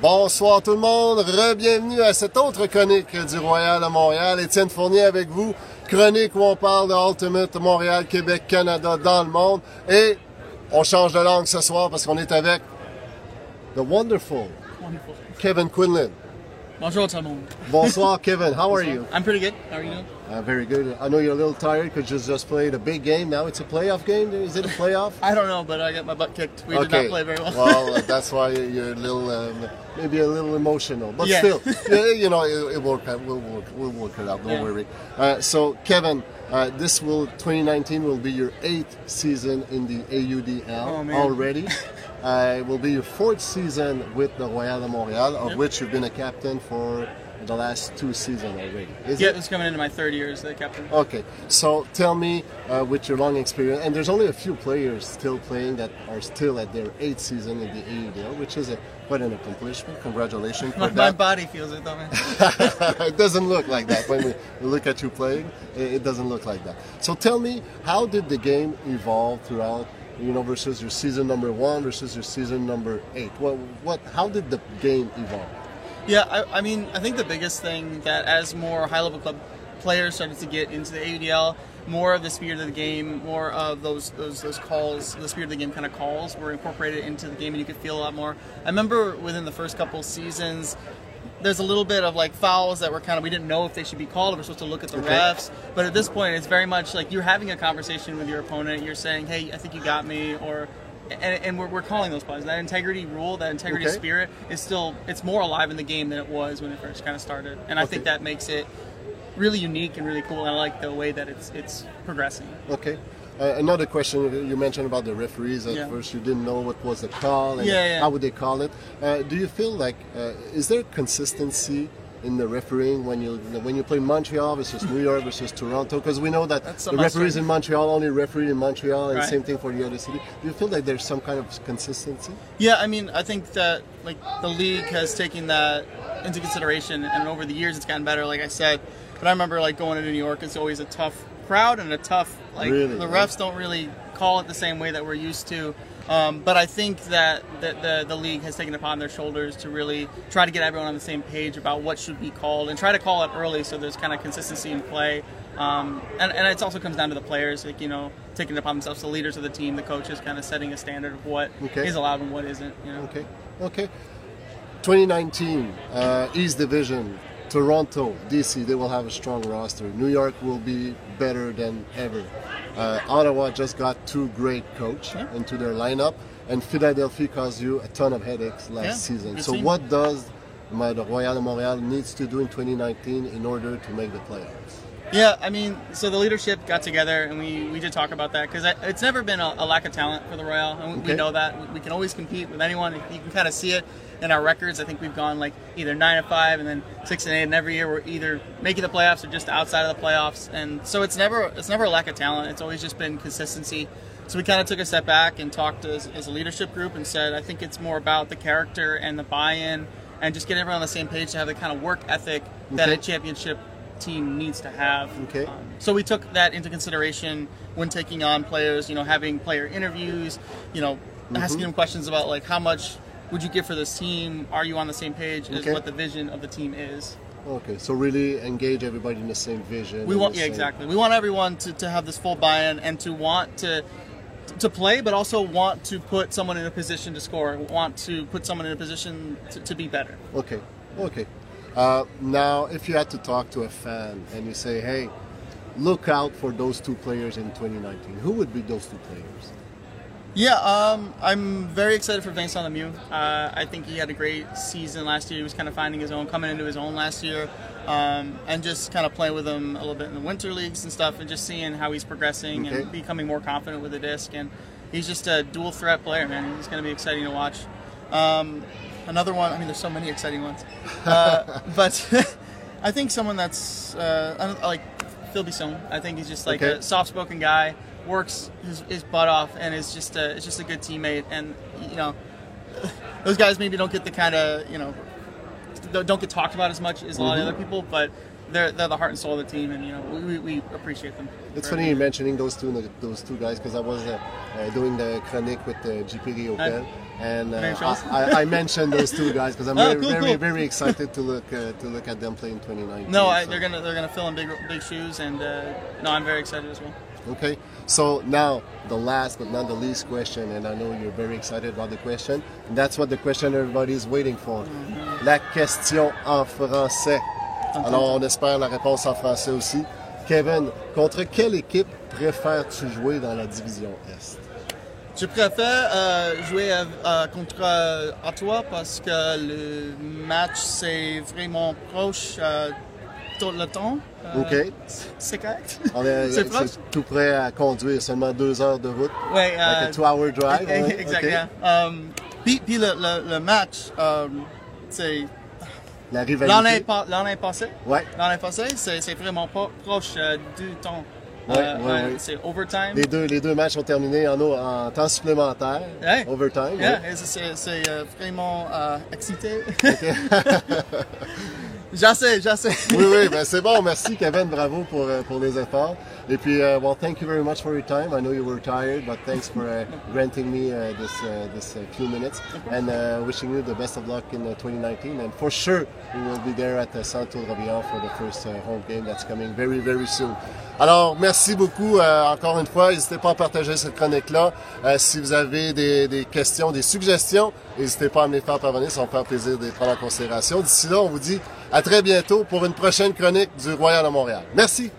Bonsoir tout le monde, re-bienvenue à cette autre chronique du Royal de Montréal. Étienne Fournier avec vous, chronique où on parle de Ultimate Montréal, Québec, Canada, dans le monde. Et on change de langue ce soir parce qu'on est avec the wonderful Wonderful. Kevin Quinlan. Bonjour tout le monde. Bonsoir Kevin, how are you? I'm pretty good. How are you doing? Uh, very good. I know you're a little tired because you just played a big game. Now it's a playoff game. Is it a playoff? I don't know, but I got my butt kicked. We did not play very well. well, uh, that's why you're a little, um, maybe a little emotional, but Yeah. still, you know, it, it will work. out. We'll work. We'll work it out. Don't Yeah. worry. Uh, so, Kevin, uh, this will 2019 will be your eighth season in the AUDL Oh, already. uh, it will be your fourth season with the Royal de Montréal, of Yep. which you've been a captain for the last two seasons already. Is it? it's coming into my third year as the captain. Okay, so tell me, uh, with your long experience, and there's only a few players still playing that are still at their eighth season in the AUDL, which is a, quite an accomplishment. Congratulations My, my body feels it though, man. it doesn't look like that when we look at you playing. It it doesn't look like that. So tell me, how did the game evolve throughout? You know, versus your season number one versus your season number eight. What, what? How did the game evolve? Yeah, I, I mean, I think the biggest thing that as more high-level club players started to get into the AUDL, more of the spirit of the game, more of those those those calls, the spirit of the game kind of calls were incorporated into the game, and you could feel a lot more. I remember within the first couple seasons. There's a little bit of like fouls that were kind of we didn't know if they should be called. We're supposed to look at the Okay. refs, but at this point, it's very much like you're having a conversation with your opponent. You're saying, "Hey, I think you got me," or and, and we're, we're calling those plays. That integrity rule, that integrity Okay. spirit, is still it's more alive in the game than it was when it first kind of started. And I think that makes it really unique and really cool. And I like the way that it's it's progressing. Okay. Uh, another question you mentioned about the referees. At Yeah. first, you didn't know what was the call and Yeah, yeah. how would they call it. Uh, do you feel like uh, is there consistency in the refereeing when you when you play Montreal versus New York versus Toronto? Because we know that That's the some of my referees in Montreal only referee in Montreal, and Right. same thing for the other city. Do you feel like there's some kind of consistency? Yeah, I mean, I think that like the league has taken that into consideration, and over the years it's gotten better. Like I said, but I remember like going into New York, it's always a tough crowd and a tough like Really, the yeah. refs don't really call it the same way that we're used to. Um, but I think that the, the the league has taken it upon their shoulders to really try to get everyone on the same page about what should be called and try to call it early so there's kind of consistency in play. Um, and, and it also comes down to the players, like you know, taking it upon themselves, the leaders of the team, the coaches, kind of setting a standard of what is Okay. allowed and what isn't. You know. Okay. Okay. 2019 uh, East Division. Toronto, DC, they will have a strong roster. New York will be better than ever. Uh, Ottawa just got two great coach Yeah. into their lineup, and Philadelphia caused you a ton of headaches last Yeah, season. So, team. what does my, the Royal Montréal needs to do in 2019 in order to make the playoffs? Yeah, I mean, so the leadership got together and we, we did talk about that because it's never been a, a lack of talent for the Royal, and we- Okay. we know that we, we can always compete with anyone. You can kind of see it in our records. I think we've gone like either nine and five, and then six and eight, and every year we're either making the playoffs or just outside of the playoffs. And so it's never it's never a lack of talent. It's always just been consistency. So we kind of took a step back and talked as, as a leadership group and said, I think it's more about the character and the buy-in and just get everyone on the same page to have the kind of work ethic that a championship team needs to have. Okay. Um, so we took that into consideration when taking on players. You know, having player interviews. You know, Mm-hmm. asking them questions about like how much would you give for this team? Are you on the same page as Okay. what the vision of the team is? Okay, so really engage everybody in the same vision. We want yeah same- exactly. We want everyone to, to have this full buy-in and to want to to play, but also want to put someone in a position to score. Want to put someone in a position to, to be better. Okay, okay. Uh, now, if you had to talk to a fan and you say, hey, look out for those two players in 2019, who would be those two players? Yeah, um, I'm very excited for Vincent Lemieux. Uh, I think he had a great season last year. He was kind of finding his own, coming into his own last year, um, and just kind of playing with him a little bit in the winter leagues and stuff, and just seeing how he's progressing Okay. and becoming more confident with the disc. And he's just a dual threat player, man. He's going to be exciting to watch. Um, another one. I mean, there's so many exciting ones, uh, but I think someone that's uh, like Phil Bisson. I think he's just like Okay. a soft-spoken guy, works his, his butt off, and is just a is just a good teammate. And you know, those guys maybe don't get the kind of you know don't don't get talked about as much as a lot of other people, but they're they're the heart and soul of the team, and you know we, we, appreciate them. It's funny you mentioning those two those two guys because I was uh, uh, doing the chronique with uh, GP Riopel, And uh, I, I, mentioned those two guys because I'm Oh, very, cool, very, cool. very excited to look uh, to look at them play in 2019. No, I, so. they're gonna they're gonna fill in big big shoes, and uh, no, I'm very excited as well. Okay, so now the last but not the least question, and I know you're very excited about the question. And that's what the question everybody's waiting for. Mm-hmm. La question en français. Alors, on espère la réponse en français aussi. Kevin, contre quelle équipe préfères-tu jouer dans la division Est? Je préfère euh, jouer contre euh, Ottawa parce que le match c'est vraiment proche euh, tout le temps? OK. C'est correct? On est, c'est proche? c'est tout prêt à conduire, seulement deux heures de route. Ouais, Like a euh, two-hour drive. hein? exactement. Um, puis puis le, le, le match, um, c'est La l'année rivalité. l'année passée. Ouais. L'année passée, c'est vraiment proche du temps. Ouais, Euh, ouais. C'est overtime. Les deux, les deux matchs ont terminé en, en temps supplémentaire, Ouais. overtime. Yeah, c'est- euh, vraiment euh, excité. J'essaie, j'essaie. Oui, oui, ben c'est bon. Merci, Kevin. Bravo pour, euh, pour les efforts. Et puis, uh, well, thank you very much for your time. I know you were tired, but thanks for uh, granting me uh, this uh, this uh, few minutes. And wishing you the best of luck in uh, 2019. And for sure, we will be there at the Santo Rabian for the first home game that's coming very, very soon. Alors, merci beaucoup euh, encore une fois. N'hésitez pas à partager cette chronique-là. Euh, si vous avez des, des questions, des suggestions, n'hésitez pas à me les faire parvenir. Ça va me faire plaisir de les prendre en considération. D'ici là, on vous dit à très bientôt pour une prochaine chronique du Royal de Montréal. Merci.